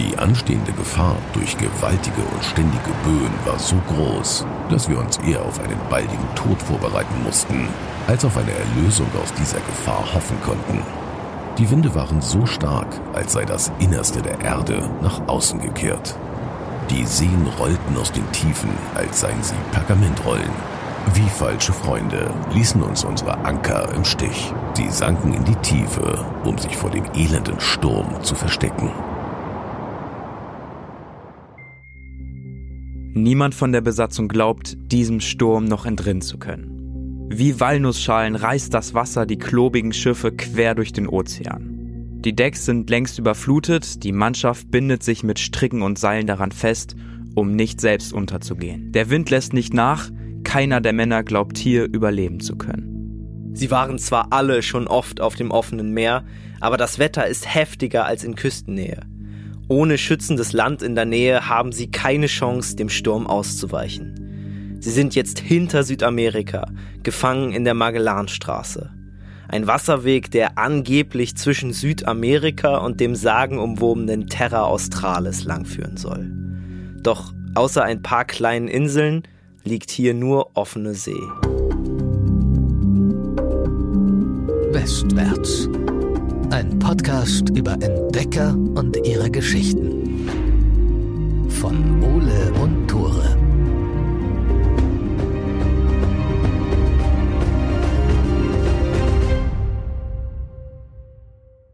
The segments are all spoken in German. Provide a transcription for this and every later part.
Die anstehende Gefahr durch gewaltige und ständige Böen war so groß, dass wir uns eher auf einen baldigen Tod vorbereiten mussten, als auf eine Erlösung aus dieser Gefahr hoffen konnten. Die Winde waren so stark, als sei das Innerste der Erde nach außen gekehrt. Die Seen rollten aus den Tiefen, als seien sie Pergamentrollen. Wie falsche Freunde ließen uns unsere Anker im Stich. Sie sanken in die Tiefe, um sich vor dem elenden Sturm zu verstecken. Niemand von der Besatzung glaubt, diesem Sturm noch entrinnen zu können. Wie Walnussschalen reißt das Wasser die klobigen Schiffe quer durch den Ozean. Die Decks sind längst überflutet, die Mannschaft bindet sich mit Stricken und Seilen daran fest, um nicht selbst unterzugehen. Der Wind lässt nicht nach, keiner der Männer glaubt hier überleben zu können. Sie waren zwar alle schon oft auf dem offenen Meer, aber das Wetter ist heftiger als in Küstennähe. Ohne schützendes Land in der Nähe haben sie keine Chance, dem Sturm auszuweichen. Sie sind jetzt hinter Südamerika, gefangen in der Magellanstraße. Ein Wasserweg, der angeblich zwischen Südamerika und dem sagenumwobenen Terra Australis langführen soll. Doch außer ein paar kleinen Inseln liegt hier nur offene See. Westwärts. Ein Podcast über Entdecker und ihre Geschichten. Von Ole und Tore.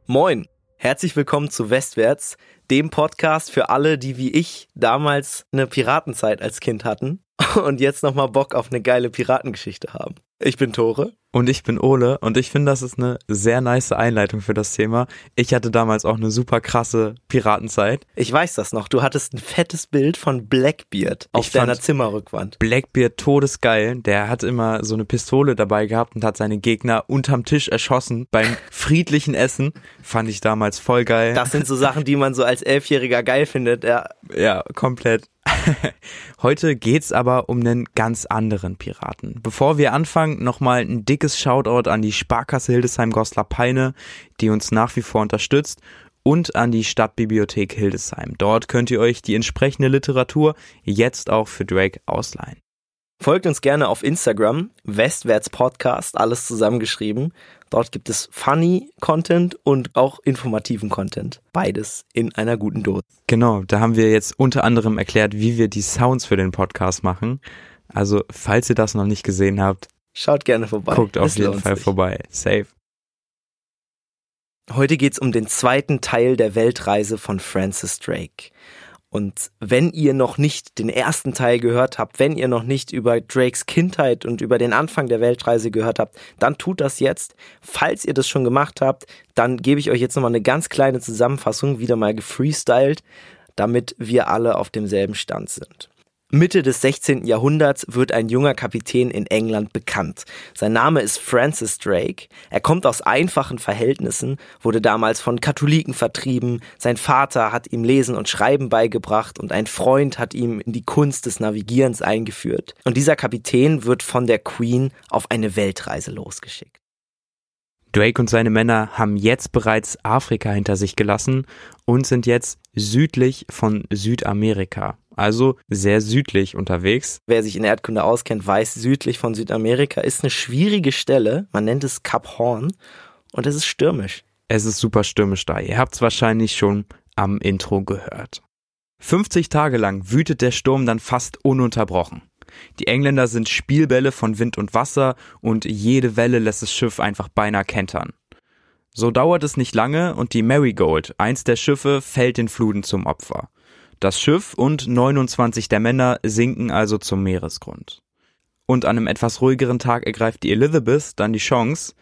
Moin, herzlich willkommen zu Westwärts, dem Podcast für alle, die wie ich damals eine Piratenzeit als Kind hatten und jetzt nochmal Bock auf eine geile Piratengeschichte haben. Ich bin Tore. Und ich bin Ole und ich finde, das ist eine sehr nice Einleitung für das Thema. Ich hatte damals auch eine super krasse Piratenzeit. Ich weiß das noch. Du hattest ein fettes Bild von Blackbeard auf Ich deiner Zimmerrückwand. Blackbeard todesgeil. Der hat immer so eine Pistole dabei gehabt und hat seine Gegner unterm Tisch erschossen beim friedlichen Essen. Fand ich damals voll geil. Das sind so Sachen, die man so als Elfjähriger geil findet. Ja, Ja, komplett. Heute geht's aber um einen ganz anderen Piraten. Bevor wir anfangen, nochmal ein dickes Shoutout an die Sparkasse Hildesheim-Goslar-Peine, die uns nach wie vor unterstützt, und an die Stadtbibliothek Hildesheim. Dort könnt ihr euch die entsprechende Literatur jetzt auch für Drake ausleihen. Folgt uns gerne auf Instagram, Westwärts Podcast, alles zusammengeschrieben. Dort gibt es funny Content und auch informativen Content. Beides in einer guten Dose. Genau, da haben wir jetzt unter anderem erklärt, wie wir die Sounds für den Podcast machen. Also, falls ihr das noch nicht gesehen habt, Schaut gerne vorbei. guckt auf Es jeden Fall sich. vorbei. Safe. Heute geht's um den zweiten Teil der Weltreise von Francis Drake. Und wenn ihr noch nicht den ersten Teil gehört habt, wenn ihr noch nicht über Drakes Kindheit und über den Anfang der Weltreise gehört habt, dann tut das jetzt. Falls ihr das schon gemacht habt, dann gebe ich euch jetzt nochmal eine ganz kleine Zusammenfassung, wieder mal gefreestylt, damit wir alle auf demselben Stand sind. Mitte des 16. Jahrhunderts wird ein junger Kapitän in England bekannt. Sein Name ist Francis Drake. Er kommt aus einfachen Verhältnissen, wurde damals von Katholiken vertrieben. Sein Vater hat ihm Lesen und Schreiben beigebracht und ein Freund hat ihm in die Kunst des Navigierens eingeführt. Und dieser Kapitän wird von der Queen auf eine Weltreise losgeschickt. Drake und seine Männer haben jetzt bereits Afrika hinter sich gelassen und sind jetzt südlich von Südamerika, also sehr südlich unterwegs. Wer sich in Erdkunde auskennt, weiß, südlich von Südamerika ist eine schwierige Stelle. Man nennt es Kap Horn und es ist stürmisch. Es ist super stürmisch da. Ihr habt es wahrscheinlich schon am Intro gehört. 50 Tage lang wütet der Sturm dann fast ununterbrochen. Die Engländer sind Spielbälle von Wind und Wasser und jede Welle lässt das Schiff einfach beinahe kentern. So dauert es nicht lange und die Marigold, eins der Schiffe, fällt den Fluten zum Opfer. Das Schiff und 29 der Männer sinken also zum Meeresgrund. Und an einem etwas ruhigeren Tag ergreift die Elizabeth dann die Chance.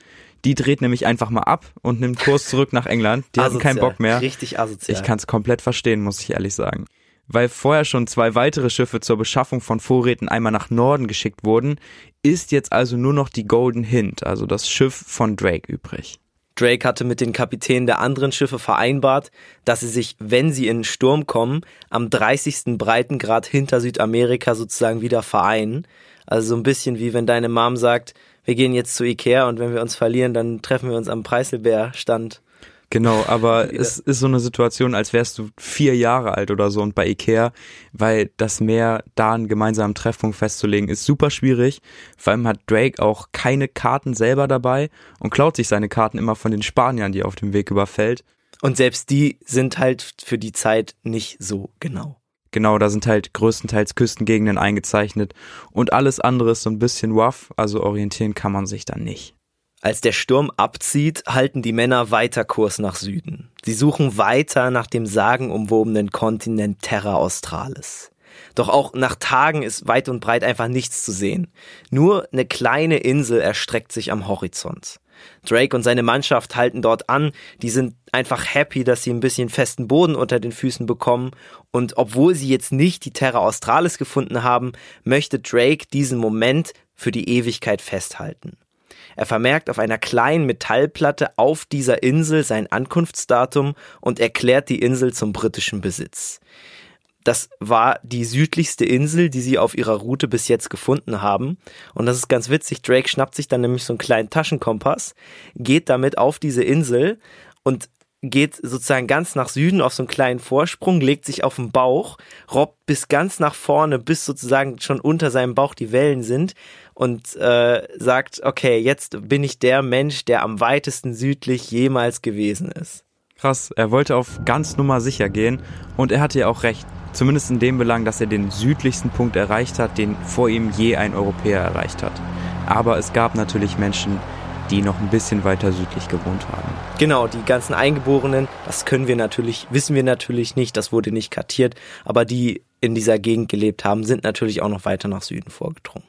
Die dreht nämlich einfach mal ab und nimmt Kurs zurück nach England. Die hatten keinen Asozial. Bock mehr. Richtig asozial. Ich kann es komplett verstehen, muss ich ehrlich sagen. Weil vorher schon zwei weitere Schiffe zur Beschaffung von Vorräten einmal nach Norden geschickt wurden, ist jetzt also nur noch die Golden Hind, also das Schiff von Drake, übrig. Drake hatte mit den Kapitänen der anderen Schiffe vereinbart, dass sie sich, wenn sie in den Sturm kommen, am 30. Breitengrad hinter Südamerika sozusagen wieder vereinen. Also so ein bisschen wie wenn deine Mom sagt, wir gehen jetzt zu Ikea und wenn wir uns verlieren, dann treffen wir uns am Preiselbeerstand. Genau, aber es ist so eine Situation, als wärst du vier Jahre alt oder so und bei Ikea, weil das Meer da einen gemeinsamen Treffpunkt festzulegen ist super schwierig. Vor allem hat Drake auch keine Karten selber dabei und klaut sich seine Karten immer von den Spaniern, die er auf dem Weg überfällt. Und selbst die sind halt für die Zeit nicht so genau. Genau, da sind halt größtenteils Küstengegenden eingezeichnet und alles andere ist so ein bisschen rough, also orientieren kann man sich dann nicht. Als der Sturm abzieht, halten die Männer weiter Kurs nach Süden. Sie suchen weiter nach dem sagenumwobenen Kontinent Terra Australis. Doch auch nach Tagen ist weit und breit einfach nichts zu sehen. Nur eine kleine Insel erstreckt sich am Horizont. Drake und seine Mannschaft halten dort an. Die sind einfach happy, dass sie ein bisschen festen Boden unter den Füßen bekommen. Und obwohl sie jetzt nicht die Terra Australis gefunden haben, möchte Drake diesen Moment für die Ewigkeit festhalten. Er vermerkt auf einer kleinen Metallplatte auf dieser Insel sein Ankunftsdatum und erklärt die Insel zum britischen Besitz. Das war die südlichste Insel, die sie auf ihrer Route bis jetzt gefunden haben. Und das ist ganz witzig. Drake schnappt sich dann nämlich so einen kleinen Taschenkompass, geht damit auf diese Insel und geht sozusagen ganz nach Süden auf so einen kleinen Vorsprung, legt sich auf den Bauch, robbt bis ganz nach vorne, bis sozusagen schon unter seinem Bauch die Wellen sind und äh, sagt, okay, jetzt bin ich der Mensch, der am weitesten südlich jemals gewesen ist. Krass, er wollte auf ganz Nummer sicher gehen und er hatte ja auch recht. Zumindest in dem Belang, dass er den südlichsten Punkt erreicht hat, den vor ihm je ein Europäer erreicht hat. Aber es gab natürlich Menschen, die noch ein bisschen weiter südlich gewohnt haben. Genau, die ganzen Eingeborenen, das können wir natürlich, wissen wir natürlich nicht, das wurde nicht kartiert, aber die in dieser Gegend gelebt haben, sind natürlich auch noch weiter nach Süden vorgedrungen.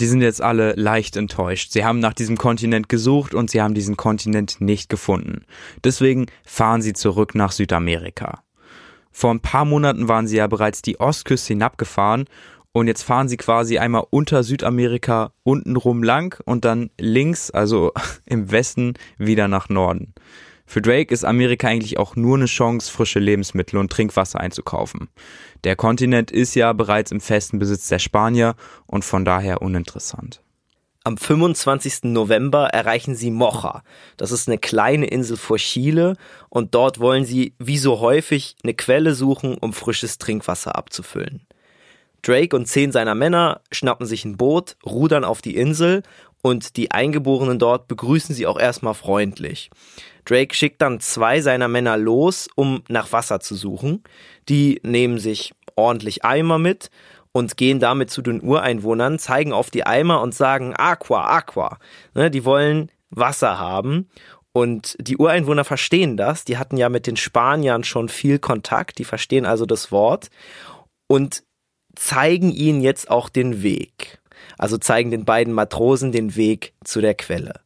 Die sind jetzt alle leicht enttäuscht. Sie haben nach diesem Kontinent gesucht und sie haben diesen Kontinent nicht gefunden. Deswegen fahren sie zurück nach Südamerika. Vor ein paar Monaten waren sie ja bereits die Ostküste hinabgefahren und jetzt fahren sie quasi einmal unter Südamerika untenrum lang und dann links, also im Westen, wieder nach Norden. Für Drake ist Amerika eigentlich auch nur eine Chance, frische Lebensmittel und Trinkwasser einzukaufen. Der Kontinent ist ja bereits im festen Besitz der Spanier und von daher uninteressant. Am 25. November erreichen sie Mocha. Das ist eine kleine Insel vor Chile und dort wollen sie, wie so häufig, eine Quelle suchen, um frisches Trinkwasser abzufüllen. Drake und zehn seiner Männer schnappen sich ein Boot, rudern auf die Insel und die Eingeborenen dort begrüßen sie auch erstmal freundlich. Drake schickt dann zwei seiner Männer los, um nach Wasser zu suchen. Die nehmen sich ordentlich Eimer mit und gehen damit zu den Ureinwohnern, zeigen auf die Eimer und sagen Aqua, Aqua. Ne, die wollen Wasser haben. Und die Ureinwohner verstehen das. Die hatten ja mit den Spaniern schon viel Kontakt. Die verstehen also das Wort und zeigen ihnen jetzt auch den Weg. Also zeigen den beiden Matrosen den Weg zu der Quelle.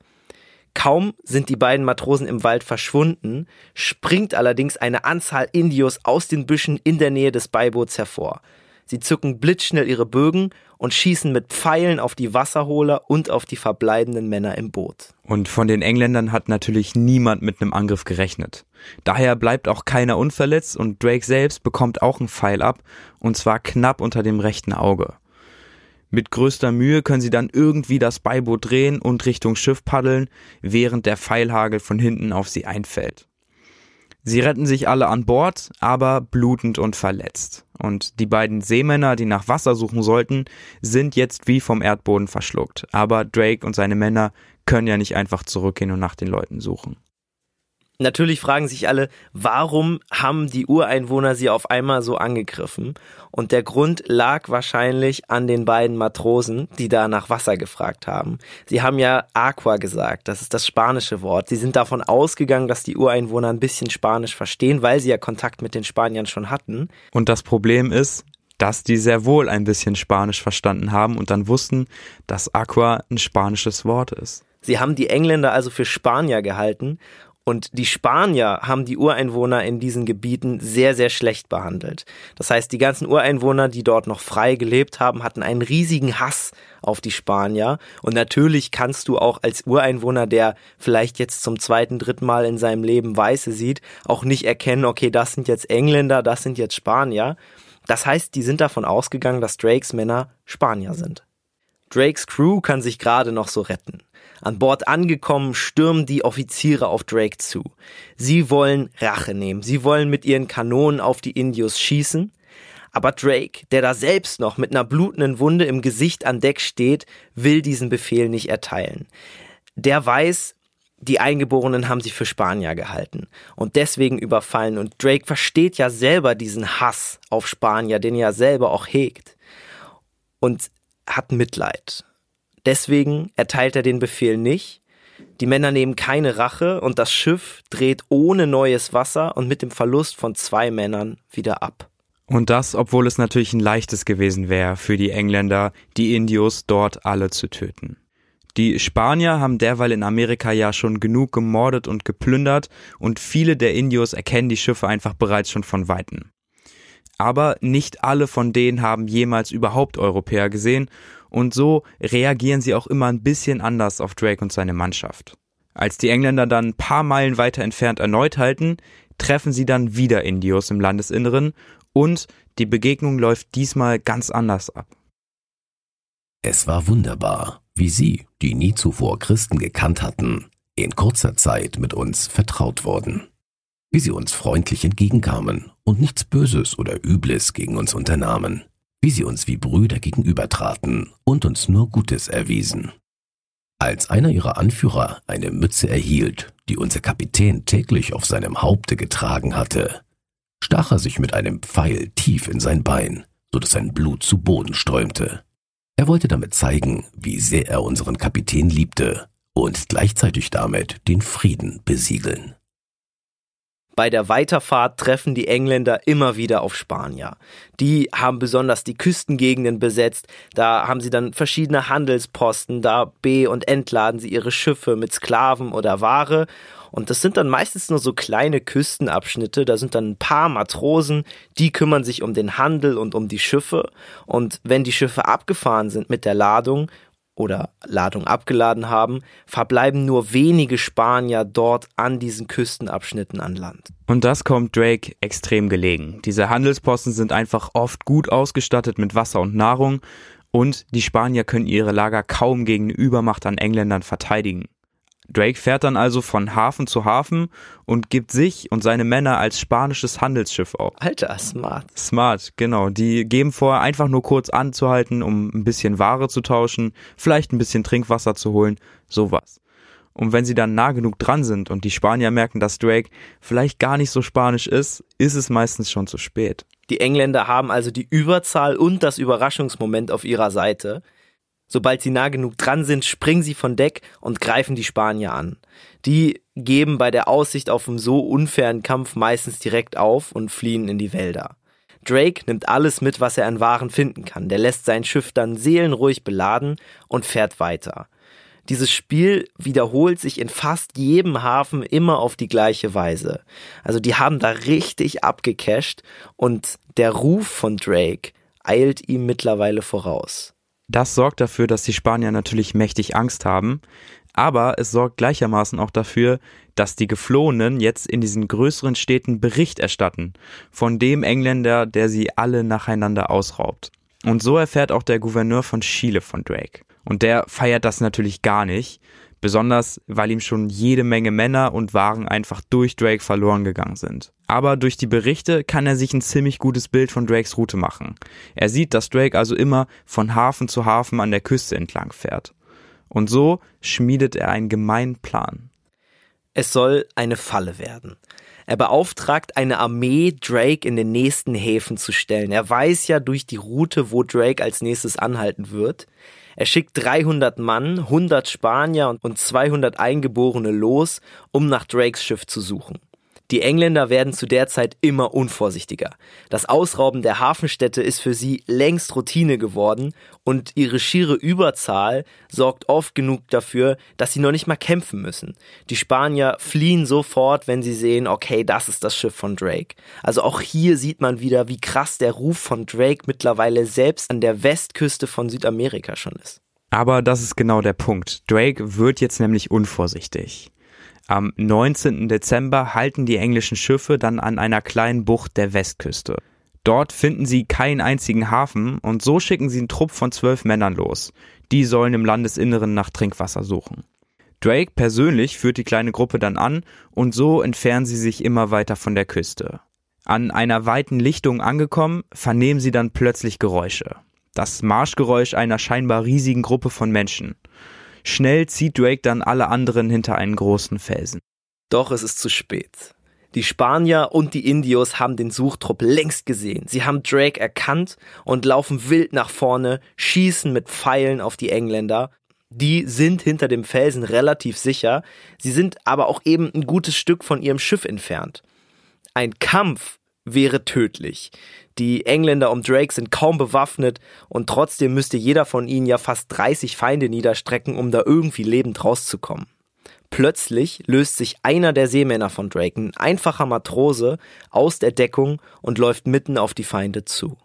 Kaum sind die beiden Matrosen im Wald verschwunden, springt allerdings eine Anzahl Indios aus den Büschen in der Nähe des Beiboots hervor. Sie zücken blitzschnell ihre Bögen und schießen mit Pfeilen auf die Wasserholer und auf die verbleibenden Männer im Boot. Und von den Engländern hat natürlich niemand mit einem Angriff gerechnet. Daher bleibt auch keiner unverletzt und Drake selbst bekommt auch einen Pfeil ab, und zwar knapp unter dem rechten Auge. Mit größter Mühe können sie dann irgendwie das Beiboot drehen und Richtung Schiff paddeln, während der Pfeilhagel von hinten auf sie einfällt. Sie retten sich alle an Bord, aber blutend und verletzt. Und die beiden Seemänner, die nach Wasser suchen sollten, sind jetzt wie vom Erdboden verschluckt. Aber Drake und seine Männer können ja nicht einfach zurückgehen und nach den Leuten suchen. Natürlich fragen sich alle, warum haben die Ureinwohner sie auf einmal so angegriffen? Und der Grund lag wahrscheinlich an den beiden Matrosen, die da nach Wasser gefragt haben. Sie haben ja Aqua gesagt, das ist das spanische Wort. Sie sind davon ausgegangen, dass die Ureinwohner ein bisschen Spanisch verstehen, weil sie ja Kontakt mit den Spaniern schon hatten. Und das Problem ist, dass die sehr wohl ein bisschen Spanisch verstanden haben und dann wussten, dass Aqua ein spanisches Wort ist. Sie haben die Engländer also für Spanier gehalten und die Spanier haben die Ureinwohner in diesen Gebieten sehr, sehr schlecht behandelt. Das heißt, die ganzen Ureinwohner, die dort noch frei gelebt haben, hatten einen riesigen Hass auf die Spanier. Und natürlich kannst du auch als Ureinwohner, der vielleicht jetzt zum zweiten, dritten Mal in seinem Leben Weiße sieht, auch nicht erkennen, okay, das sind jetzt Engländer, das sind jetzt Spanier. Das heißt, die sind davon ausgegangen, dass Drakes Männer Spanier sind. Drakes Crew kann sich gerade noch so retten. An Bord angekommen, stürmen die Offiziere auf Drake zu. Sie wollen Rache nehmen. Sie wollen mit ihren Kanonen auf die Indios schießen. Aber Drake, der da selbst noch mit einer blutenden Wunde im Gesicht an Deck steht, will diesen Befehl nicht erteilen. Der weiß, die Eingeborenen haben sich für Spanier gehalten und deswegen überfallen. Und Drake versteht ja selber diesen Hass auf Spanier, den er selber auch hegt. Und hat Mitleid. Deswegen erteilt er den Befehl nicht. Die Männer nehmen keine Rache und das Schiff dreht ohne neues Wasser und mit dem Verlust von zwei Männern wieder ab. Und das, obwohl es natürlich ein leichtes gewesen wäre für die Engländer, die Indios dort alle zu töten. Die Spanier haben derweil in Amerika ja schon genug gemordet und geplündert und viele der Indios erkennen die Schiffe einfach bereits schon von Weitem. Aber nicht alle von denen haben jemals überhaupt Europäer gesehen und so reagieren sie auch immer ein bisschen anders auf Drake und seine Mannschaft. Als die Engländer dann ein paar Meilen weiter entfernt erneut halten, treffen sie dann wieder Indios im Landesinneren und die Begegnung läuft diesmal ganz anders ab. Es war wunderbar, wie sie, die nie zuvor Christen gekannt hatten, in kurzer Zeit mit uns vertraut wurden. Wie sie uns freundlich entgegenkamen und nichts Böses oder Übles gegen uns unternahmen. Wie sie uns wie Brüder gegenübertraten und uns nur Gutes erwiesen. Als einer ihrer Anführer eine Mütze erhielt, die unser Kapitän täglich auf seinem Haupte getragen hatte, stach er sich mit einem Pfeil tief in sein Bein, so dass sein Blut zu Boden strömte. Er wollte damit zeigen, wie sehr er unseren Kapitän liebte und gleichzeitig damit den Frieden besiegeln. Bei der Weiterfahrt treffen die Engländer immer wieder auf Spanier. Die haben besonders die Küstengegenden besetzt, da haben sie dann verschiedene Handelsposten, da be- und entladen sie ihre Schiffe mit Sklaven oder Ware und das sind dann meistens nur so kleine Küstenabschnitte. Da sind dann ein paar Matrosen, die kümmern sich um den Handel und um die Schiffe. Und wenn die Schiffe abgefahren sind mit der Ladung oder Ladung abgeladen haben, verbleiben nur wenige Spanier dort an diesen Küstenabschnitten an Land. Und das kommt Drake extrem gelegen. Diese Handelsposten sind einfach oft gut ausgestattet mit Wasser und Nahrung und die Spanier können ihre Lager kaum gegen Übermacht an Engländern verteidigen. Drake fährt dann also von Hafen zu Hafen und gibt sich und seine Männer als spanisches Handelsschiff auf. Alter, smart. Smart, genau. Die geben vor, einfach nur kurz anzuhalten, um ein bisschen Ware zu tauschen, vielleicht ein bisschen Trinkwasser zu holen, sowas. Und wenn sie dann nah genug dran sind und die Spanier merken, dass Drake vielleicht gar nicht so spanisch ist, ist es meistens schon zu spät. Die Engländer haben also die Überzahl und das Überraschungsmoment auf ihrer Seite. Sobald sie nah genug dran sind, springen sie von Deck und greifen die Spanier an. Die geben bei der Aussicht auf einen so unfairen Kampf meistens direkt auf und fliehen in die Wälder. Drake nimmt alles mit, was er an Waren finden kann. Der lässt sein Schiff dann seelenruhig beladen und fährt weiter. Dieses Spiel wiederholt sich in fast jedem Hafen immer auf die gleiche Weise. Also die haben da richtig abgecasht und der Ruf von Drake eilt ihm mittlerweile voraus. Das sorgt dafür, dass die Spanier natürlich mächtig Angst haben, aber es sorgt gleichermaßen auch dafür, dass die Geflohenen jetzt in diesen größeren Städten Bericht erstatten von dem Engländer, der sie alle nacheinander ausraubt. Und so erfährt auch der Gouverneur von Chile von Drake. Und der feiert das natürlich gar nicht, besonders weil ihm schon jede Menge Männer und Waren einfach durch Drake verloren gegangen sind. Aber durch die Berichte kann er sich ein ziemlich gutes Bild von Drakes Route machen. Er sieht, dass Drake also immer von Hafen zu Hafen an der Küste entlang fährt. Und so schmiedet er einen gemeinen Plan. Es soll eine Falle werden. Er beauftragt eine Armee, Drake in den nächsten Häfen zu stellen. Er weiß ja durch die Route, wo Drake als nächstes anhalten wird. Er schickt 300 Mann, 100 Spanier und 200 Eingeborene los, um nach Drakes Schiff zu suchen. Die Engländer werden zu der Zeit immer unvorsichtiger. Das Ausrauben der Hafenstädte ist für sie längst Routine geworden und ihre schiere Überzahl sorgt oft genug dafür, dass sie noch nicht mal kämpfen müssen. Die Spanier fliehen sofort, wenn sie sehen, okay, das ist das Schiff von Drake. Also auch hier sieht man wieder, wie krass der Ruf von Drake mittlerweile selbst an der Westküste von Südamerika schon ist. Aber das ist genau der Punkt. Drake wird jetzt nämlich unvorsichtig. Am 19. Dezember halten die englischen Schiffe dann an einer kleinen Bucht der Westküste. Dort finden sie keinen einzigen Hafen und so schicken sie einen Trupp von zwölf Männern los. Die sollen im Landesinneren nach Trinkwasser suchen. Drake persönlich führt die kleine Gruppe dann an und so entfernen sie sich immer weiter von der Küste. An einer weiten Lichtung angekommen, vernehmen sie dann plötzlich Geräusche. Das Marschgeräusch einer scheinbar riesigen Gruppe von Menschen. Schnell zieht Drake dann alle anderen hinter einen großen Felsen. Doch es ist zu spät. Die Spanier und die Indios haben den Suchtrupp längst gesehen. Sie haben Drake erkannt und laufen wild nach vorne, schießen mit Pfeilen auf die Engländer. Die sind hinter dem Felsen relativ sicher. Sie sind aber auch eben ein gutes Stück von ihrem Schiff entfernt. Ein Kampf wäre tödlich. Die Engländer um Drake sind kaum bewaffnet und trotzdem müsste jeder von ihnen ja fast 30 Feinde niederstrecken, um da irgendwie lebend rauszukommen. Plötzlich löst sich einer der Seemänner von Drake, ein einfacher Matrose, aus der Deckung und läuft mitten auf die Feinde zu.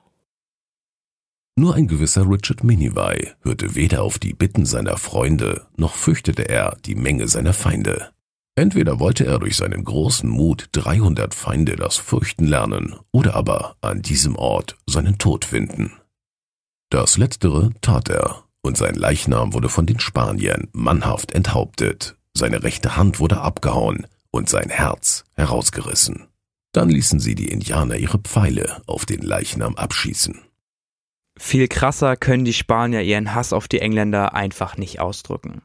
Nur ein gewisser Richard Minivy hörte weder auf die Bitten seiner Freunde, noch fürchtete er die Menge seiner Feinde. Entweder wollte er durch seinen großen Mut 300 Feinde das Fürchten lernen, oder aber an diesem Ort seinen Tod finden. Das Letztere tat er, und sein Leichnam wurde von den Spaniern mannhaft enthauptet, seine rechte Hand wurde abgehauen und sein Herz herausgerissen. Dann ließen sie die Indianer ihre Pfeile auf den Leichnam abschießen. Viel krasser können die Spanier ihren Hass auf die Engländer einfach nicht ausdrücken.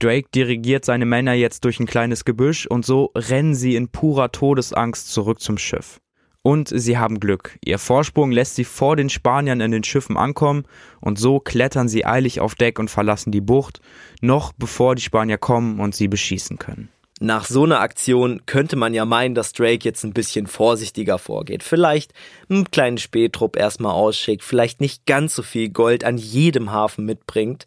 Drake dirigiert seine Männer jetzt durch ein kleines Gebüsch und so rennen sie in purer Todesangst zurück zum Schiff. Und sie haben Glück. Ihr Vorsprung lässt sie vor den Spaniern in den Schiffen ankommen und so klettern sie eilig auf Deck und verlassen die Bucht, noch bevor die Spanier kommen und sie beschießen können. Nach so einer Aktion könnte man ja meinen, dass Drake jetzt ein bisschen vorsichtiger vorgeht. Vielleicht einen kleinen Spähtrupp erstmal ausschickt, vielleicht nicht ganz so viel Gold an jedem Hafen mitbringt.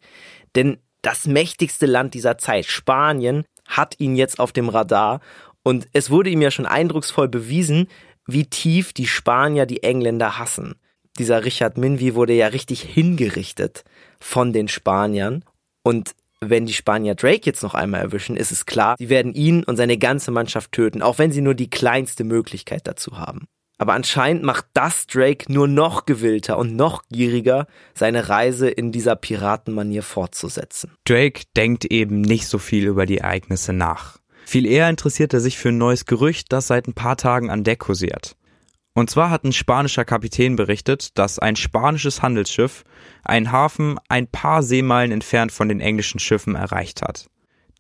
Denn das mächtigste Land dieser Zeit, Spanien, hat ihn jetzt auf dem Radar und es wurde ihm ja schon eindrucksvoll bewiesen, wie tief die Spanier die Engländer hassen. Dieser Richard Minwy wurde ja richtig hingerichtet von den Spaniern. Und wenn die Spanier Drake jetzt noch einmal erwischen, ist es klar, sie werden ihn und seine ganze Mannschaft töten, auch wenn sie nur die kleinste Möglichkeit dazu haben. Aber anscheinend macht das Drake nur noch gewillter und noch gieriger, seine Reise in dieser Piratenmanier fortzusetzen. Drake denkt eben nicht so viel über die Ereignisse nach. Viel eher interessiert er sich für ein neues Gerücht, das seit ein paar Tagen an Deck kursiert. Und zwar hat ein spanischer Kapitän berichtet, dass ein spanisches Handelsschiff einen Hafen ein paar Seemeilen entfernt von den englischen Schiffen erreicht hat.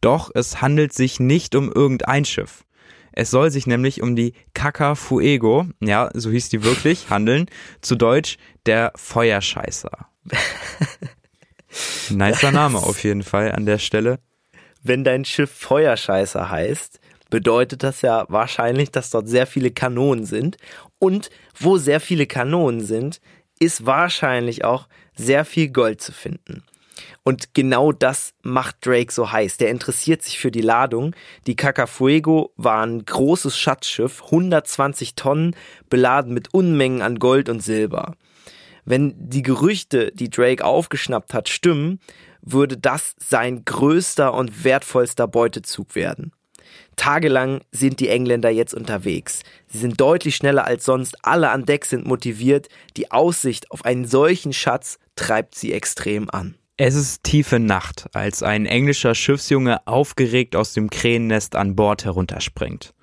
Doch es handelt sich nicht um irgendein Schiff. Es soll sich nämlich um die Caca Fuego, ja, so hieß die wirklich, handeln, zu Deutsch der Feuerscheißer. Nicer Name auf jeden Fall an der Stelle wenn dein Schiff Feuerscheißer heißt, bedeutet das ja wahrscheinlich, dass dort sehr viele Kanonen sind. Und wo sehr viele Kanonen sind, ist wahrscheinlich auch sehr viel Gold zu finden. Und genau das macht Drake so heiß. Der interessiert sich für die Ladung. Die Cacafuego war ein großes Schatzschiff, 120 Tonnen, beladen mit Unmengen an Gold und Silber. Wenn die Gerüchte, die Drake aufgeschnappt hat, stimmen, würde das sein größter und wertvollster Beutezug werden. Tagelang sind die Engländer jetzt unterwegs. Sie sind deutlich schneller als sonst, alle an Deck sind motiviert, die Aussicht auf einen solchen Schatz treibt sie extrem an. Es ist tiefe Nacht, als ein englischer Schiffsjunge aufgeregt aus dem Krähennest an Bord herunterspringt.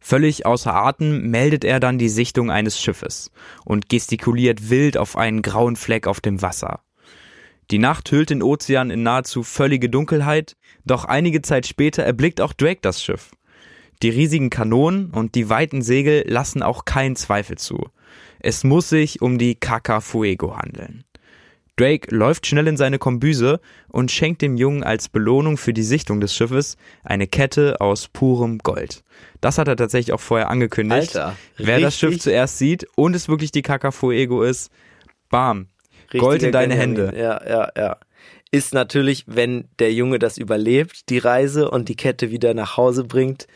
Völlig außer Atem meldet er dann die Sichtung eines Schiffes und gestikuliert wild auf einen grauen Fleck auf dem Wasser. Die Nacht hüllt den Ozean in nahezu völlige Dunkelheit, doch einige Zeit später erblickt auch Drake das Schiff. Die riesigen Kanonen und die weiten Segel lassen auch keinen Zweifel zu. Es muss sich um die Caca Fuego handeln. Drake läuft schnell in seine Kombüse und schenkt dem Jungen als Belohnung für die Sichtung des Schiffes eine Kette aus purem Gold. Das hat er tatsächlich auch vorher angekündigt. Alter, Wer das Schiff zuerst sieht und es wirklich die Caca Fuego ist, bam, Gold in deine. Hände. Ja, ja, ja. Ist natürlich, wenn der Junge das überlebt, die Reise und die Kette wieder nach Hause bringt,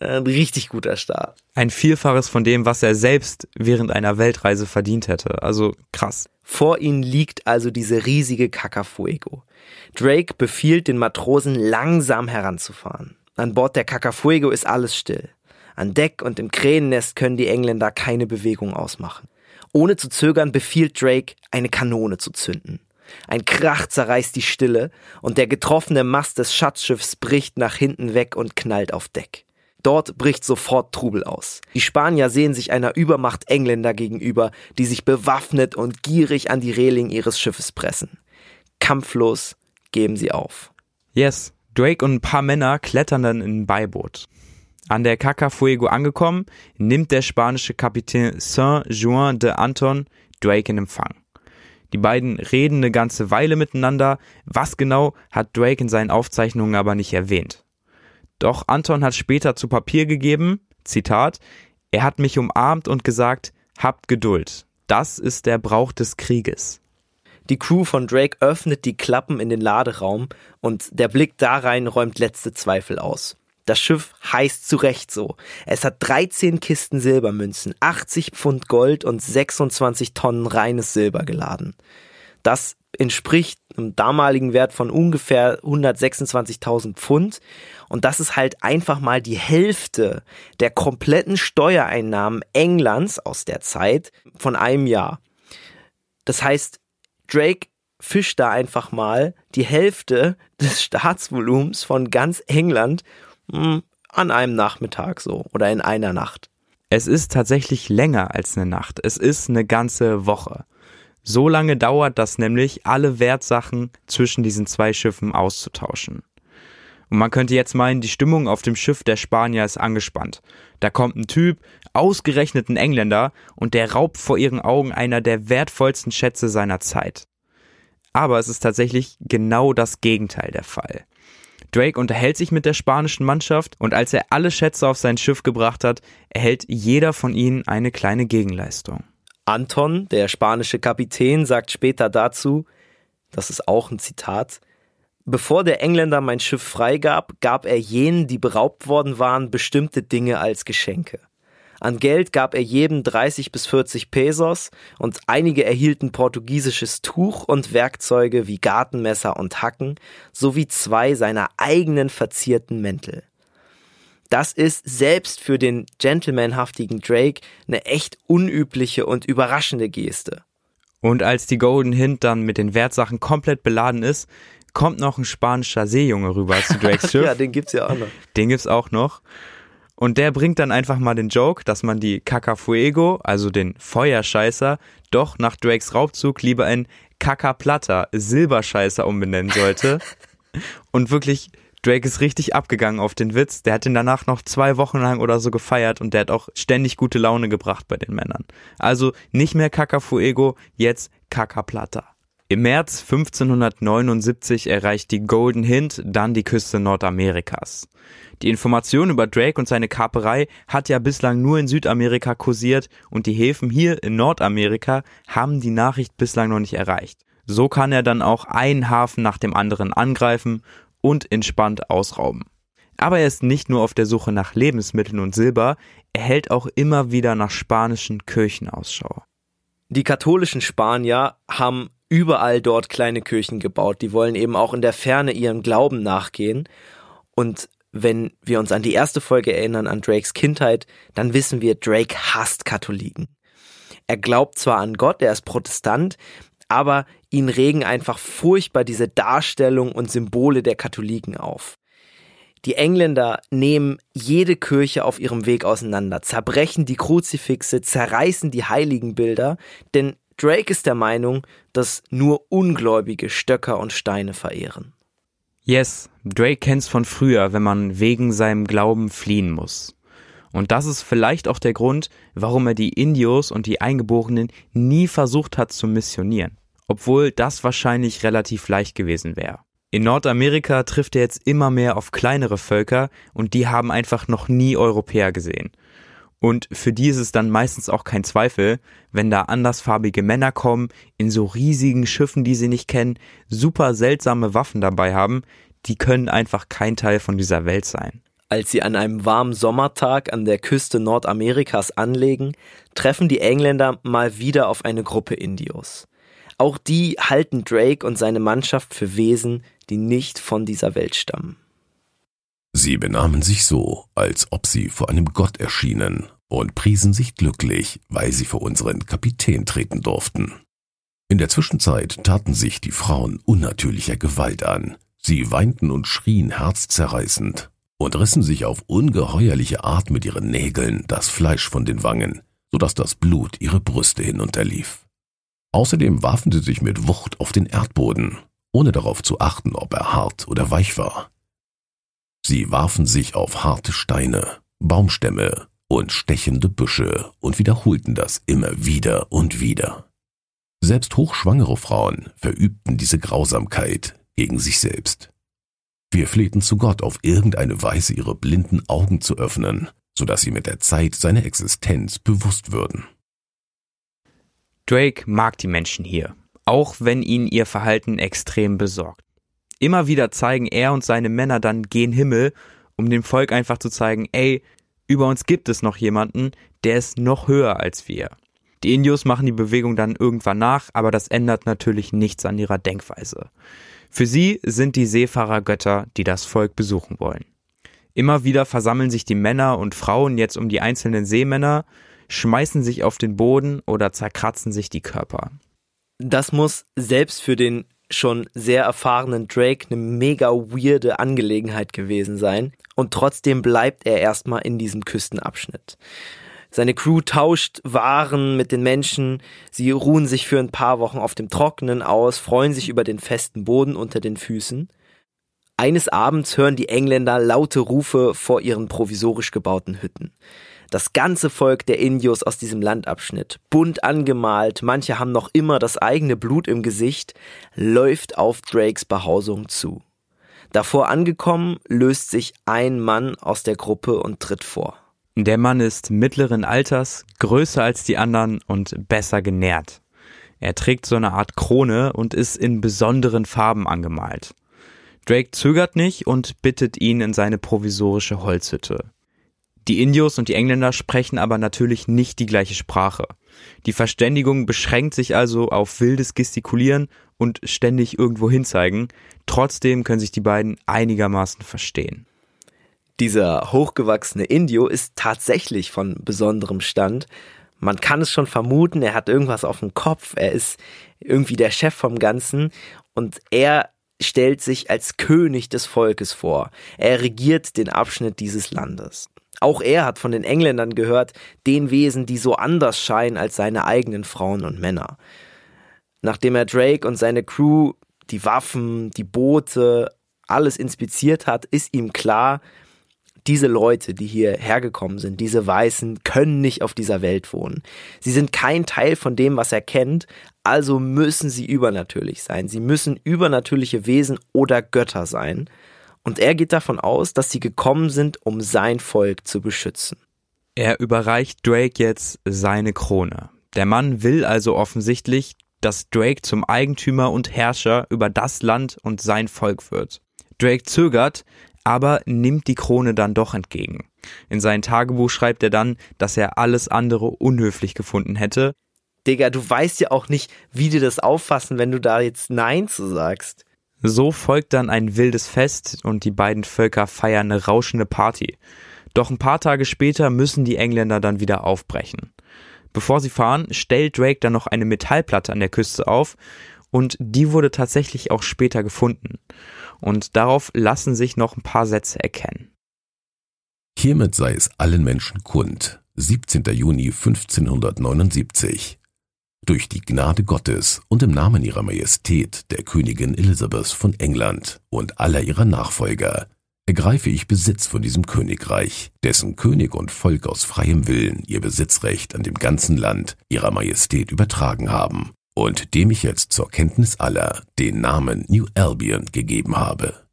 ein richtig guter Start. Ein Vielfaches von dem, was er selbst während einer Weltreise verdient hätte. Also krass. Vor ihnen liegt also diese riesige Cacafuego. Drake befiehlt den Matrosen langsam heranzufahren. An Bord der Cacafuego ist alles still. An Deck und im Krähennest können die Engländer keine Bewegung ausmachen. Ohne zu zögern befiehlt Drake, eine Kanone zu zünden. Ein Krach zerreißt die Stille und der getroffene Mast des Schatzschiffs bricht nach hinten weg und knallt auf Deck. Dort bricht sofort Trubel aus. Die Spanier sehen sich einer Übermacht Engländer gegenüber, die sich bewaffnet und gierig an die Reling ihres Schiffes pressen. Kampflos geben sie auf. Yes, Drake und ein paar Männer klettern dann in ein Beiboot. An der Cacafuego angekommen, nimmt der spanische Kapitän Saint-Juan de Anton Drake in Empfang. Die beiden reden eine ganze Weile miteinander, was genau hat Drake in seinen Aufzeichnungen aber nicht erwähnt. Doch Anton hat später zu Papier gegeben, Zitat, er hat mich umarmt und gesagt, habt Geduld, das ist der Brauch des Krieges. Die Crew von Drake öffnet die Klappen in den Laderaum und der Blick da rein räumt letzte Zweifel aus. Das Schiff heißt zu Recht so. Es hat 13 Kisten Silbermünzen, 80 Pfund Gold und 26 Tonnen reines Silber geladen. Das entspricht einem damaligen Wert von ungefähr 126.000 Pfund. Und das ist halt einfach mal die Hälfte der kompletten Steuereinnahmen Englands aus der Zeit von einem Jahr. Das heißt, Drake fischt da einfach mal die Hälfte des Staatsvolumens von ganz England hm, an einem Nachmittag so oder in einer Nacht. Es ist tatsächlich länger als eine Nacht. Es ist eine ganze Woche. So lange dauert das nämlich, alle Wertsachen zwischen diesen zwei Schiffen auszutauschen. Und man könnte jetzt meinen, die Stimmung auf dem Schiff der Spanier ist angespannt. Da kommt ein Typ, ausgerechnet ein Engländer, und der raubt vor ihren Augen einer der wertvollsten Schätze seiner Zeit. Aber es ist tatsächlich genau das Gegenteil der Fall. Drake unterhält sich mit der spanischen Mannschaft und als er alle Schätze auf sein Schiff gebracht hat, erhält jeder von ihnen eine kleine Gegenleistung. Anton, der spanische Kapitän, sagt später dazu, das ist auch ein Zitat, Bevor der Engländer mein Schiff freigab, gab er jenen, die beraubt worden waren, bestimmte Dinge als Geschenke. An Geld gab er jedem 30 bis 40 Pesos und einige erhielten portugiesisches Tuch und Werkzeuge wie Gartenmesser und Hacken sowie zwei seiner eigenen verzierten Mäntel. Das ist selbst für den gentlemanhaftigen Drake eine echt unübliche und überraschende Geste. Und als die Golden Hint dann mit den Wertsachen komplett beladen ist, kommt noch ein spanischer Seejunge rüber zu Drakes Schiff. ja, den gibt's ja auch noch. Den gibt's auch noch. Und der bringt dann einfach mal den Joke, dass man die Cacafuego, also den Feuerscheißer, doch nach Drakes Raubzug lieber in Cacaplata, Silberscheißer umbenennen sollte. und wirklich, Drake ist richtig abgegangen auf den Witz. Der hat ihn danach noch zwei Wochen lang oder so gefeiert und der hat auch ständig gute Laune gebracht bei den Männern. Also nicht mehr Cacafuego, jetzt Cacaplata. Im März 1579 erreicht die Golden Hint dann die Küste Nordamerikas. Die Information über Drake und seine Kaperei hat ja bislang nur in Südamerika kursiert und die Häfen hier in Nordamerika haben die Nachricht bislang noch nicht erreicht. So kann er dann auch einen Hafen nach dem anderen angreifen und entspannt ausrauben. Aber er ist nicht nur auf der Suche nach Lebensmitteln und Silber, er hält auch immer wieder nach spanischen Kirchen Ausschau. Die katholischen Spanier haben überall dort kleine Kirchen gebaut. Die wollen eben auch in der Ferne ihrem Glauben nachgehen. Und wenn wir uns an die erste Folge erinnern, an Drakes Kindheit, dann wissen wir, Drake hasst Katholiken. Er glaubt zwar an Gott, er ist Protestant, aber ihn regen einfach furchtbar diese Darstellung und Symbole der Katholiken auf. Die Engländer nehmen jede Kirche auf ihrem Weg auseinander, zerbrechen die Kruzifixe, zerreißen die Heiligenbilder, denn Drake ist der Meinung, dass nur Ungläubige Stöcker und Steine verehren. Yes, Drake kennt's von früher, wenn man wegen seinem Glauben fliehen muss. Und das ist vielleicht auch der Grund, warum er die Indios und die Eingeborenen nie versucht hat zu missionieren. Obwohl das wahrscheinlich relativ leicht gewesen wäre. In Nordamerika trifft er jetzt immer mehr auf kleinere Völker und die haben einfach noch nie Europäer gesehen. Und für die ist es dann meistens auch kein Zweifel, wenn da andersfarbige Männer kommen, in so riesigen Schiffen, die sie nicht kennen, super seltsame Waffen dabei haben, die können einfach kein Teil von dieser Welt sein. Als sie an einem warmen Sommertag an der Küste Nordamerikas anlegen, treffen die Engländer mal wieder auf eine Gruppe Indios. Auch die halten Drake und seine Mannschaft für Wesen, die nicht von dieser Welt stammen. Sie benahmen sich so, als ob sie vor einem Gott erschienen und priesen sich glücklich, weil sie vor unseren Kapitän treten durften. In der Zwischenzeit taten sich die Frauen unnatürlicher Gewalt an. Sie weinten und schrien herzzerreißend und rissen sich auf ungeheuerliche Art mit ihren Nägeln das Fleisch von den Wangen, so dass das Blut ihre Brüste hinunterlief. Außerdem warfen sie sich mit Wucht auf den Erdboden, ohne darauf zu achten, ob er hart oder weich war. Sie warfen sich auf harte Steine, Baumstämme und stechende Büsche und wiederholten das immer wieder und wieder. Selbst hochschwangere Frauen verübten diese Grausamkeit gegen sich selbst. Wir flehten zu Gott, auf irgendeine Weise ihre blinden Augen zu öffnen, so dass sie mit der Zeit seiner Existenz bewusst würden. Drake mag die Menschen hier, auch wenn ihn ihr Verhalten extrem besorgt. Immer wieder zeigen er und seine Männer dann gen Himmel, um dem Volk einfach zu zeigen, ey, über uns gibt es noch jemanden, der ist noch höher als wir. Die Indios machen die Bewegung dann irgendwann nach, aber das ändert natürlich nichts an ihrer Denkweise. Für sie sind die Seefahrer Götter, die das Volk besuchen wollen. Immer wieder versammeln sich die Männer und Frauen jetzt um die einzelnen Seemänner, schmeißen sich auf den Boden oder zerkratzen sich die Körper. Das muss selbst für den schon sehr erfahrenen Drake eine mega weirde Angelegenheit gewesen sein. Und trotzdem bleibt er erstmal in diesem Küstenabschnitt. Seine Crew tauscht Waren mit den Menschen, sie ruhen sich für ein paar Wochen auf dem Trockenen aus, freuen sich über den festen Boden unter den Füßen. Eines Abends hören die Engländer laute Rufe vor ihren provisorisch gebauten Hütten. Das ganze Volk der Indios aus diesem Landabschnitt, bunt angemalt, manche haben noch immer das eigene Blut im Gesicht, läuft auf Drakes Behausung zu. Davor angekommen, löst sich ein Mann aus der Gruppe und tritt vor. Der Mann ist mittleren Alters, größer als die anderen und besser genährt. Er trägt so eine Art Krone und ist in besonderen Farben angemalt. Drake zögert nicht und bittet ihn in seine provisorische Holzhütte. Die Indios und die Engländer sprechen aber natürlich nicht die gleiche Sprache. Die Verständigung beschränkt sich also auf wildes Gestikulieren und ständig irgendwo hinzeigen. Trotzdem können sich die beiden einigermaßen verstehen. Dieser hochgewachsene Indio ist tatsächlich von besonderem Stand. Man kann es schon vermuten, er hat irgendwas auf dem Kopf, er ist irgendwie der Chef vom Ganzen und er stellt sich als König des Volkes vor. Er regiert den Abschnitt dieses Landes. Auch er hat von den Engländern gehört, den Wesen, die so anders scheinen als seine eigenen Frauen und Männer. Nachdem er Drake und seine Crew, die Waffen, die Boote, alles inspiziert hat, ist ihm klar, diese Leute, die hier hergekommen sind, diese Weißen, können nicht auf dieser Welt wohnen. Sie sind kein Teil von dem, was er kennt, also müssen sie übernatürlich sein. Sie müssen übernatürliche Wesen oder Götter sein. Und er geht davon aus, dass sie gekommen sind, um sein Volk zu beschützen. Er überreicht Drake jetzt seine Krone. Der Mann will also offensichtlich, dass Drake zum Eigentümer und Herrscher über das Land und sein Volk wird. Drake zögert, aber nimmt die Krone dann doch entgegen. In sein Tagebuch schreibt er dann, dass er alles andere unhöflich gefunden hätte. Digga, du weißt ja auch nicht, wie die das auffassen, wenn du da jetzt Nein zu sagst. So folgt dann ein wildes Fest und die beiden Völker feiern eine rauschende Party. Doch ein paar Tage später müssen die Engländer dann wieder aufbrechen. Bevor sie fahren, stellt Drake dann noch eine Metallplatte an der Küste auf und die wurde tatsächlich auch später gefunden. Und darauf lassen sich noch ein paar Sätze erkennen. Hiermit sei es allen Menschen kund. 17. Juni 1579. Durch die Gnade Gottes und im Namen ihrer Majestät, der Königin Elisabeth von England und aller ihrer Nachfolger, ergreife ich Besitz von diesem Königreich, dessen König und Volk aus freiem Willen ihr Besitzrecht an dem ganzen Land ihrer Majestät übertragen haben und dem ich jetzt zur Kenntnis aller den Namen New Albion gegeben habe.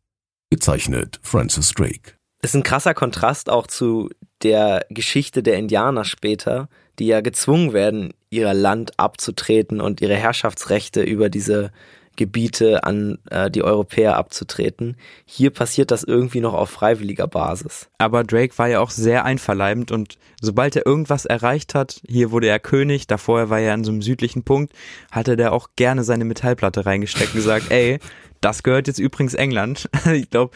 Gezeichnet Francis Drake. Ist ein krasser Kontrast auch zu der Geschichte der Indianer später, die ja gezwungen werden, ihr Land abzutreten und ihre Herrschaftsrechte über diese Gebiete an äh, die Europäer abzutreten. Hier passiert das irgendwie noch auf freiwilliger Basis. Aber Drake war ja auch sehr einverleibend und sobald er irgendwas erreicht hat, hier wurde er König, davor war er an so einem südlichen Punkt, hatte der auch gerne seine Metallplatte reingesteckt und gesagt, ey, das gehört jetzt übrigens England. ich glaube,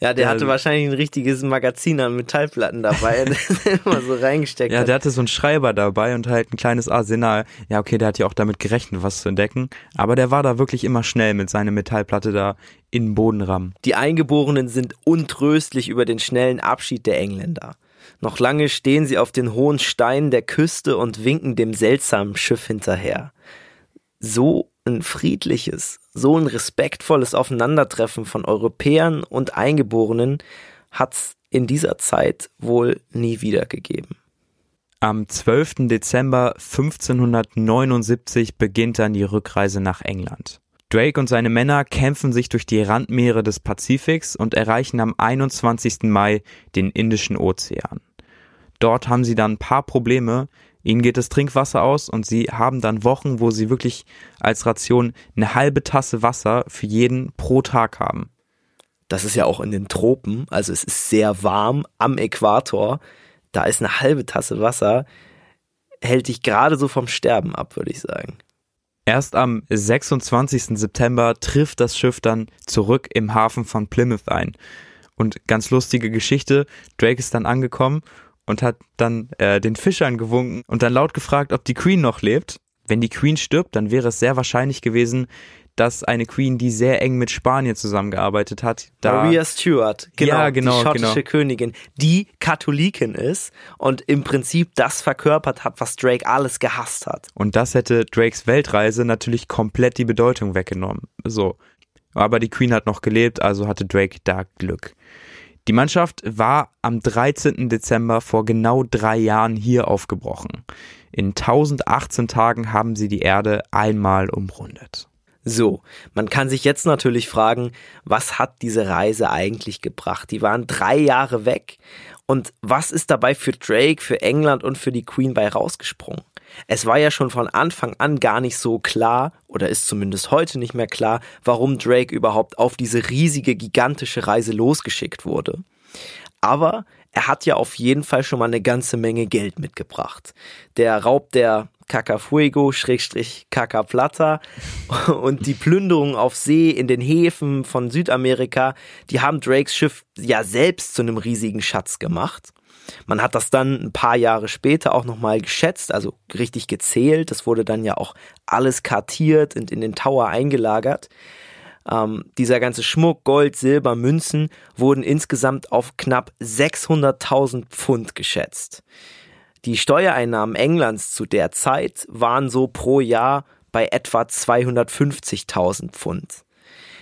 Ja, der, der hatte wahrscheinlich ein richtiges Magazin an Metallplatten dabei, immer so reingesteckt Ja, hat. der hatte so einen Schreiber dabei und halt ein kleines Arsenal. Ja, okay, der hat ja auch damit gerechnet, was zu entdecken. Aber der war da wirklich immer schnell mit seiner Metallplatte da in den Boden rammen. Die Eingeborenen sind untröstlich über den schnellen Abschied der Engländer. Noch lange stehen sie auf den hohen Steinen der Küste und winken dem seltsamen Schiff hinterher. So ein friedliches, so ein respektvolles Aufeinandertreffen von Europäern und Eingeborenen hat's in dieser Zeit wohl nie wieder gegeben. Am 12. Dezember 1579 beginnt dann die Rückreise nach England. Drake und seine Männer kämpfen sich durch die Randmeere des Pazifiks und erreichen am 21. Mai den Indischen Ozean. Dort haben sie dann ein paar Probleme. Ihnen geht das Trinkwasser aus und sie haben dann Wochen, wo sie wirklich als Ration eine halbe Tasse Wasser für jeden pro Tag haben. Das ist ja auch in den Tropen, also es ist sehr warm am Äquator. Da ist eine halbe Tasse Wasser, hält dich gerade so vom Sterben ab, würde ich sagen. Erst am 26. September trifft das Schiff dann zurück im Hafen von Plymouth ein. Und ganz lustige Geschichte, Drake ist dann angekommen und hat dann äh, den Fischern gewunken und dann laut gefragt, ob die Queen noch lebt. Wenn die Queen stirbt, dann wäre es sehr wahrscheinlich gewesen, dass eine Queen, die sehr eng mit Spanien zusammengearbeitet hat, da Maria Stuart, genau, Ja, genau, die schottische genau. Königin, die Katholikin ist und im Prinzip das verkörpert hat, was Drake alles gehasst hat. Und das hätte Drakes Weltreise natürlich komplett die Bedeutung weggenommen. So. Aber die Queen hat noch gelebt, also hatte Drake da Glück. Die Mannschaft war am 13. Dezember vor genau drei Jahren hier aufgebrochen. In 1018 Tagen haben sie die Erde einmal umrundet. So, man kann sich jetzt natürlich fragen, was hat diese Reise eigentlich gebracht? Die waren drei Jahre weg und was ist dabei für Drake, für England und für die Queen bei rausgesprungen? Es war ja schon von Anfang an gar nicht so klar, oder ist zumindest heute nicht mehr klar, warum Drake überhaupt auf diese riesige, gigantische Reise losgeschickt wurde. Aber er hat ja auf jeden Fall schon mal eine ganze Menge Geld mitgebracht. Der Raub der Cacafuego, Schrägstrich Caca Plata und die Plünderung auf See in den Häfen von Südamerika, die haben Drakes Schiff ja selbst zu einem riesigen Schatz gemacht. Man hat das dann ein paar Jahre später auch nochmal geschätzt, also richtig gezählt. Das wurde dann ja auch alles kartiert und in den Tower eingelagert. Ähm, dieser ganze Schmuck, Gold, Silber, Münzen wurden insgesamt auf knapp 600.000 Pfund geschätzt. Die Steuereinnahmen Englands zu der Zeit waren so pro Jahr bei etwa 250.000 Pfund.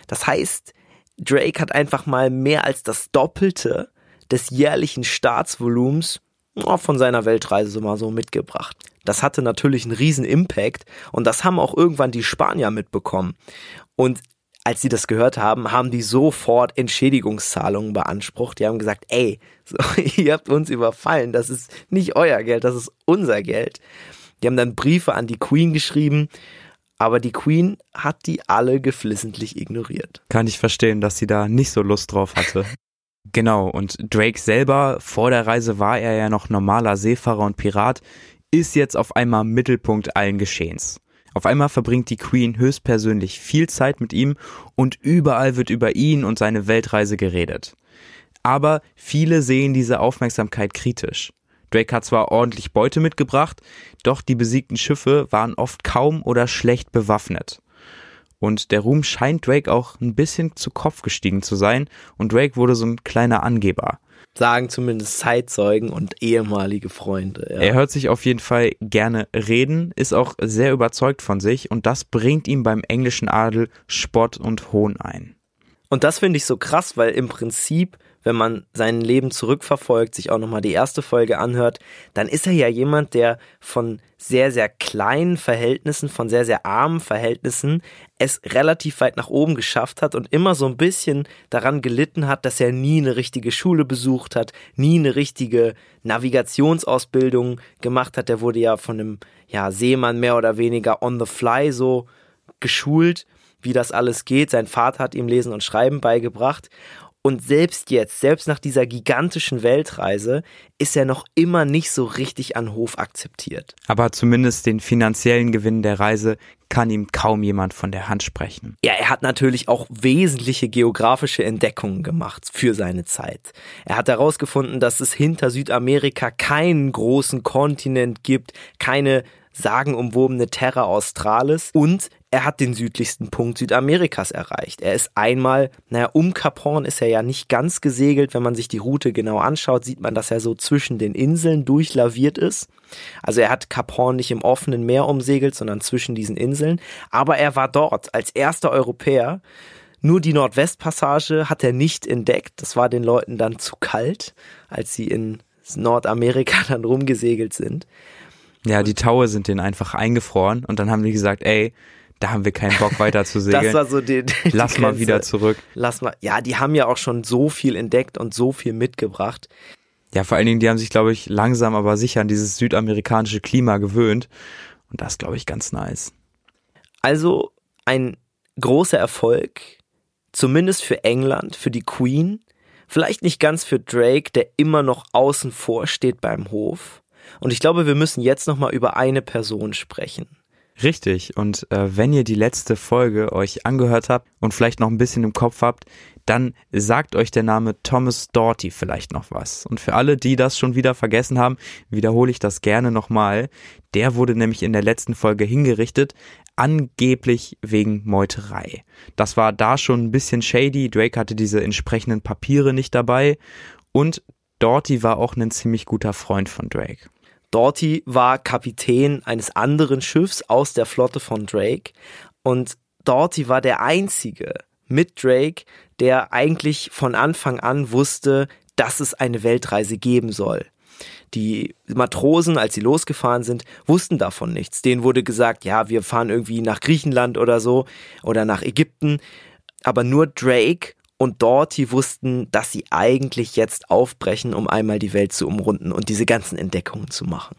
Das heißt, Drake hat einfach mal mehr als das Doppelte des jährlichen Staatsvolumens oh, von seiner Weltreise so mal so mitgebracht. Das hatte natürlich einen riesen Impact und das haben auch irgendwann die Spanier mitbekommen. Und als sie das gehört haben, haben die sofort Entschädigungszahlungen beansprucht. Die haben gesagt, ey, so, ihr habt uns überfallen, das ist nicht euer Geld, das ist unser Geld. Die haben dann Briefe an die Queen geschrieben, aber die Queen hat die alle geflissentlich ignoriert. Kann ich verstehen, dass sie da nicht so Lust drauf hatte. Genau, und Drake selber, vor der Reise war er ja noch normaler Seefahrer und Pirat, ist jetzt auf einmal Mittelpunkt allen Geschehens. Auf einmal verbringt die Queen höchstpersönlich viel Zeit mit ihm und überall wird über ihn und seine Weltreise geredet. Aber viele sehen diese Aufmerksamkeit kritisch. Drake hat zwar ordentlich Beute mitgebracht, doch die besiegten Schiffe waren oft kaum oder schlecht bewaffnet. Und der Ruhm scheint Drake auch ein bisschen zu Kopf gestiegen zu sein und Drake wurde so ein kleiner Angeber. Sagen zumindest Zeitzeugen und ehemalige Freunde. Ja. Er hört sich auf jeden Fall gerne reden, ist auch sehr überzeugt von sich und das bringt ihm beim englischen Adel Spott und Hohn ein. Und das finde ich so krass, weil im Prinzip, wenn man sein Leben zurückverfolgt, sich auch nochmal die erste Folge anhört, dann ist er ja jemand, der von sehr, sehr kleinen Verhältnissen, von sehr, sehr armen Verhältnissen es relativ weit nach oben geschafft hat und immer so ein bisschen daran gelitten hat, dass er nie eine richtige Schule besucht hat, nie eine richtige Navigationsausbildung gemacht hat. Der wurde ja von einem ja, Seemann mehr oder weniger on the fly so geschult, wie das alles geht. Sein Vater hat ihm Lesen und Schreiben beigebracht. Und selbst jetzt, selbst nach dieser gigantischen Weltreise, ist er noch immer nicht so richtig an Hof akzeptiert. Aber zumindest den finanziellen Gewinn der Reise kann ihm kaum jemand von der Hand sprechen. Ja, er hat natürlich auch wesentliche geografische Entdeckungen gemacht für seine Zeit. Er hat herausgefunden, dass es hinter Südamerika keinen großen Kontinent gibt, keine sagenumwobene Terra Australis und er hat den südlichsten Punkt Südamerikas erreicht. Er ist einmal, naja, um Cap Horn ist er ja nicht ganz gesegelt. Wenn man sich die Route genau anschaut, sieht man, dass er so zwischen den Inseln durchlaviert ist. Also er hat Cap Horn nicht im offenen Meer umsegelt, sondern zwischen diesen Inseln. Aber er war dort als erster Europäer. Nur die Nordwestpassage hat er nicht entdeckt. Das war den Leuten dann zu kalt, als sie in Nordamerika dann rumgesegelt sind. Ja, die Taue sind denen einfach eingefroren und dann haben die gesagt, ey, da haben wir keinen Bock weiter zu segeln. das war so die, die Lass mal wieder zurück. Lass mal. Ja, die haben ja auch schon so viel entdeckt und so viel mitgebracht. Ja, vor allen Dingen, die haben sich, glaube ich, langsam aber sicher an dieses südamerikanische Klima gewöhnt. Und das, glaube ich, ganz nice. Also ein großer Erfolg, zumindest für England, für die Queen. Vielleicht nicht ganz für Drake, der immer noch außen vor steht beim Hof. Und ich glaube, wir müssen jetzt nochmal über eine Person sprechen. Richtig. Und äh, wenn ihr die letzte Folge euch angehört habt und vielleicht noch ein bisschen im Kopf habt, dann sagt euch der Name Thomas Doughty vielleicht noch was. Und für alle, die das schon wieder vergessen haben, wiederhole ich das gerne nochmal. Der wurde nämlich in der letzten Folge hingerichtet, angeblich wegen Meuterei. Das war da schon ein bisschen shady. Drake hatte diese entsprechenden Papiere nicht dabei. Und Doughty war auch ein ziemlich guter Freund von Drake. Doughty war Kapitän eines anderen Schiffs aus der Flotte von Drake und Doughty war der einzige mit Drake, der eigentlich von Anfang an wusste, dass es eine Weltreise geben soll. Die Matrosen, als sie losgefahren sind, wussten davon nichts. Denen wurde gesagt, ja, wir fahren irgendwie nach Griechenland oder so oder nach Ägypten. Aber nur Drake und Dorothy wussten, dass sie eigentlich jetzt aufbrechen, um einmal die Welt zu umrunden und diese ganzen Entdeckungen zu machen.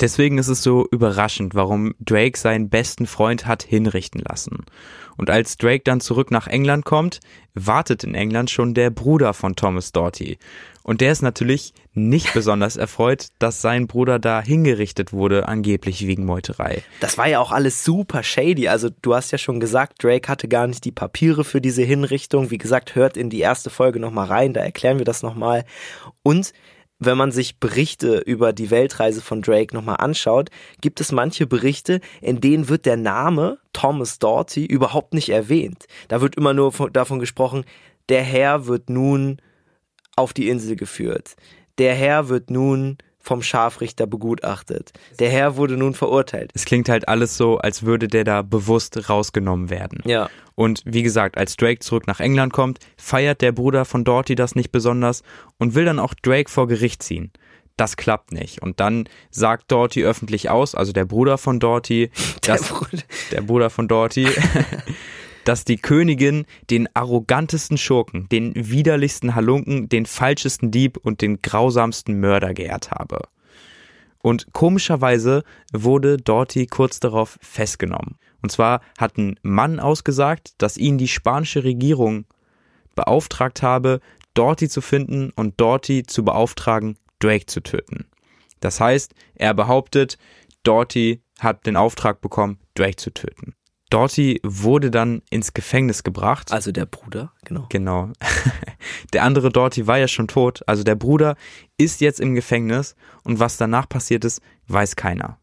Deswegen ist es so überraschend, warum Drake seinen besten Freund hat hinrichten lassen. Und als Drake dann zurück nach England kommt, wartet in England schon der Bruder von Thomas Doughty. Und der ist natürlich nicht besonders erfreut, dass sein Bruder da hingerichtet wurde, angeblich wegen Meuterei. Das war ja auch alles super shady. Also du hast ja schon gesagt, Drake hatte gar nicht die Papiere für diese Hinrichtung. Wie gesagt, hört in die erste Folge nochmal rein, da erklären wir das nochmal. Und wenn man sich Berichte über die Weltreise von Drake nochmal anschaut, gibt es manche Berichte, in denen wird der Name Thomas Doughty überhaupt nicht erwähnt. Da wird immer nur davon gesprochen, der Herr wird nun auf die Insel geführt. Der Herr wird nun vom Scharfrichter begutachtet. Der Herr wurde nun verurteilt. Es klingt halt alles so, als würde der da bewusst rausgenommen werden. Ja. Und wie gesagt, als Drake zurück nach England kommt, feiert der Bruder von Doughty das nicht besonders und will dann auch Drake vor Gericht ziehen. Das klappt nicht. Und dann sagt Doughty öffentlich aus, also der Bruder von Doughty, der, Bruder. der Bruder von Doughty, dass die Königin den arrogantesten Schurken, den widerlichsten Halunken, den falschesten Dieb und den grausamsten Mörder geehrt habe. Und komischerweise wurde Doughty kurz darauf festgenommen. Und zwar hat ein Mann ausgesagt, dass ihn die spanische Regierung beauftragt habe, Doughty zu finden und Doughty zu beauftragen, Drake zu töten. Das heißt, er behauptet, Doughty hat den Auftrag bekommen, Drake zu töten. Doughty wurde dann ins Gefängnis gebracht. Also der Bruder, genau. Genau. Der andere Doughty war ja schon tot. Also der Bruder ist jetzt im Gefängnis und was danach passiert ist, weiß keiner.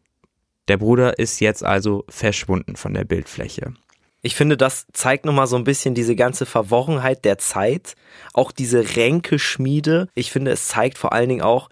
Der Bruder ist jetzt also verschwunden von der Bildfläche. Ich finde, das zeigt nochmal so ein bisschen diese ganze Verworrenheit der Zeit, auch diese Ränkeschmiede. Ich finde, es zeigt vor allen Dingen auch,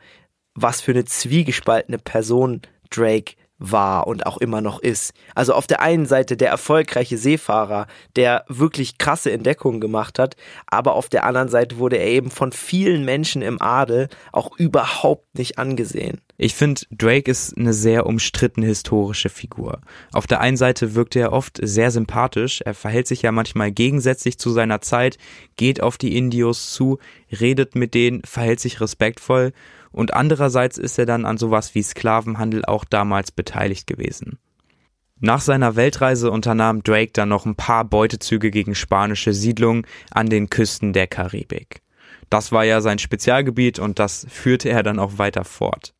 was für eine zwiegespaltene Person Drake war und auch immer noch ist. Also auf der einen Seite der erfolgreiche Seefahrer, der wirklich krasse Entdeckungen gemacht hat, aber auf der anderen Seite wurde er eben von vielen Menschen im Adel auch überhaupt nicht angesehen. Ich finde, Drake ist eine sehr umstrittene historische Figur. Auf der einen Seite wirkt er oft sehr sympathisch, er verhält sich ja manchmal gegensätzlich zu seiner Zeit, geht auf die Indios zu, redet mit denen, verhält sich respektvoll und andererseits ist er dann an sowas wie Sklavenhandel auch damals beteiligt gewesen. Nach seiner Weltreise unternahm Drake dann noch ein paar Beutezüge gegen spanische Siedlungen an den Küsten der Karibik. Das war ja sein Spezialgebiet und das führte er dann auch weiter fort.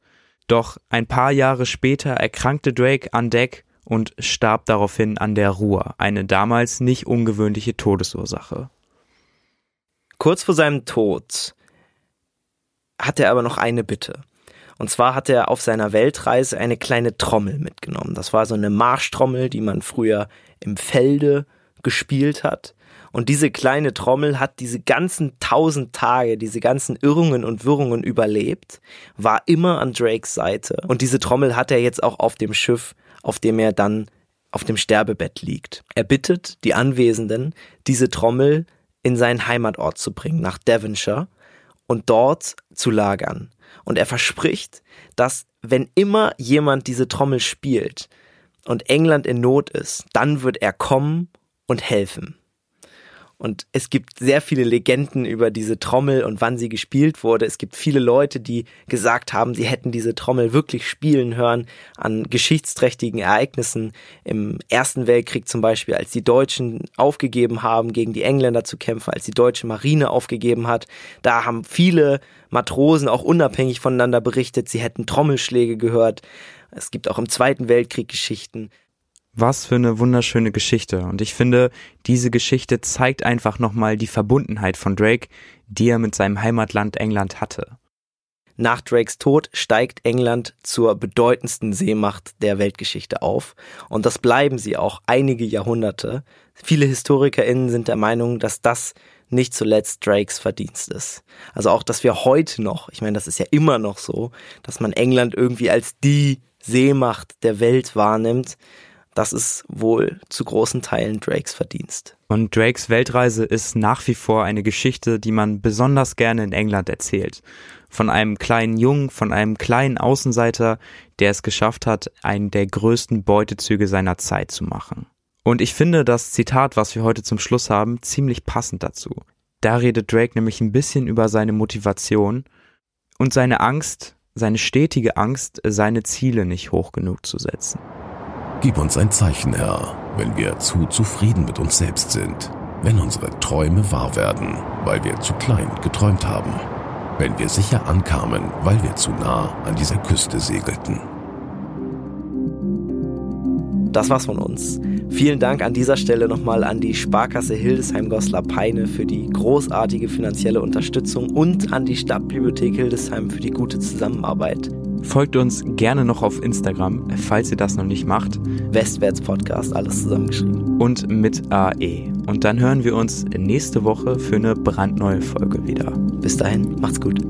Doch ein paar Jahre später erkrankte Drake an Deck und starb daraufhin an der Ruhr, eine damals nicht ungewöhnliche Todesursache. Kurz vor seinem Tod hatte er aber noch eine Bitte. Und zwar hat er auf seiner Weltreise eine kleine Trommel mitgenommen. Das war so eine Marschtrommel, die man früher im Felde gespielt hat. Und diese kleine Trommel hat diese ganzen tausend Tage, diese ganzen Irrungen und Wirrungen überlebt, war immer an Drakes Seite. Und diese Trommel hat er jetzt auch auf dem Schiff, auf dem er dann auf dem Sterbebett liegt. Er bittet die Anwesenden, diese Trommel in seinen Heimatort zu bringen, nach Devonshire, und dort zu lagern. Und er verspricht, dass wenn immer jemand diese Trommel spielt und England in Not ist, dann wird er kommen und helfen. Und es gibt sehr viele Legenden über diese Trommel und wann sie gespielt wurde. Es gibt viele Leute, die gesagt haben, sie hätten diese Trommel wirklich spielen hören an geschichtsträchtigen Ereignissen. Im Ersten Weltkrieg zum Beispiel, als die Deutschen aufgegeben haben, gegen die Engländer zu kämpfen, als die deutsche Marine aufgegeben hat. Da haben viele Matrosen auch unabhängig voneinander berichtet, sie hätten Trommelschläge gehört. Es gibt auch im Zweiten Weltkrieg Geschichten. Was für eine wunderschöne Geschichte. Und ich finde, diese Geschichte zeigt einfach nochmal die Verbundenheit von Drake, die er mit seinem Heimatland England hatte. Nach Drakes Tod steigt England zur bedeutendsten Seemacht der Weltgeschichte auf. Und das bleiben sie auch einige Jahrhunderte. Viele HistorikerInnen sind der Meinung, dass das nicht zuletzt Drakes Verdienst ist. Also auch, dass wir heute noch, ich meine, das ist ja immer noch so, dass man England irgendwie als die Seemacht der Welt wahrnimmt das ist wohl zu großen Teilen Drakes Verdienst. Und Drakes Weltreise ist nach wie vor eine Geschichte, die man besonders gerne in England erzählt. Von einem kleinen Jungen, von einem kleinen Außenseiter, der es geschafft hat, einen der größten Beutezüge seiner Zeit zu machen. Und ich finde das Zitat, was wir heute zum Schluss haben, ziemlich passend dazu. Da redet Drake nämlich ein bisschen über seine Motivation und seine Angst, seine stetige Angst, seine Ziele nicht hoch genug zu setzen. Gib uns ein Zeichen, Herr, wenn wir zu zufrieden mit uns selbst sind, wenn unsere Träume wahr werden, weil wir zu klein geträumt haben, wenn wir sicher ankamen, weil wir zu nah an dieser Küste segelten. Das war's von uns. Vielen Dank an dieser Stelle nochmal an die Sparkasse Hildesheim-Goslar-Peine für die großartige finanzielle Unterstützung und an die Stadtbibliothek Hildesheim für die gute Zusammenarbeit. Folgt uns gerne noch auf Instagram, falls ihr das noch nicht macht. Westwärts Podcast, alles zusammengeschrieben. Und mit AE. Und dann hören wir uns nächste Woche für eine brandneue Folge wieder. Bis dahin, macht's gut.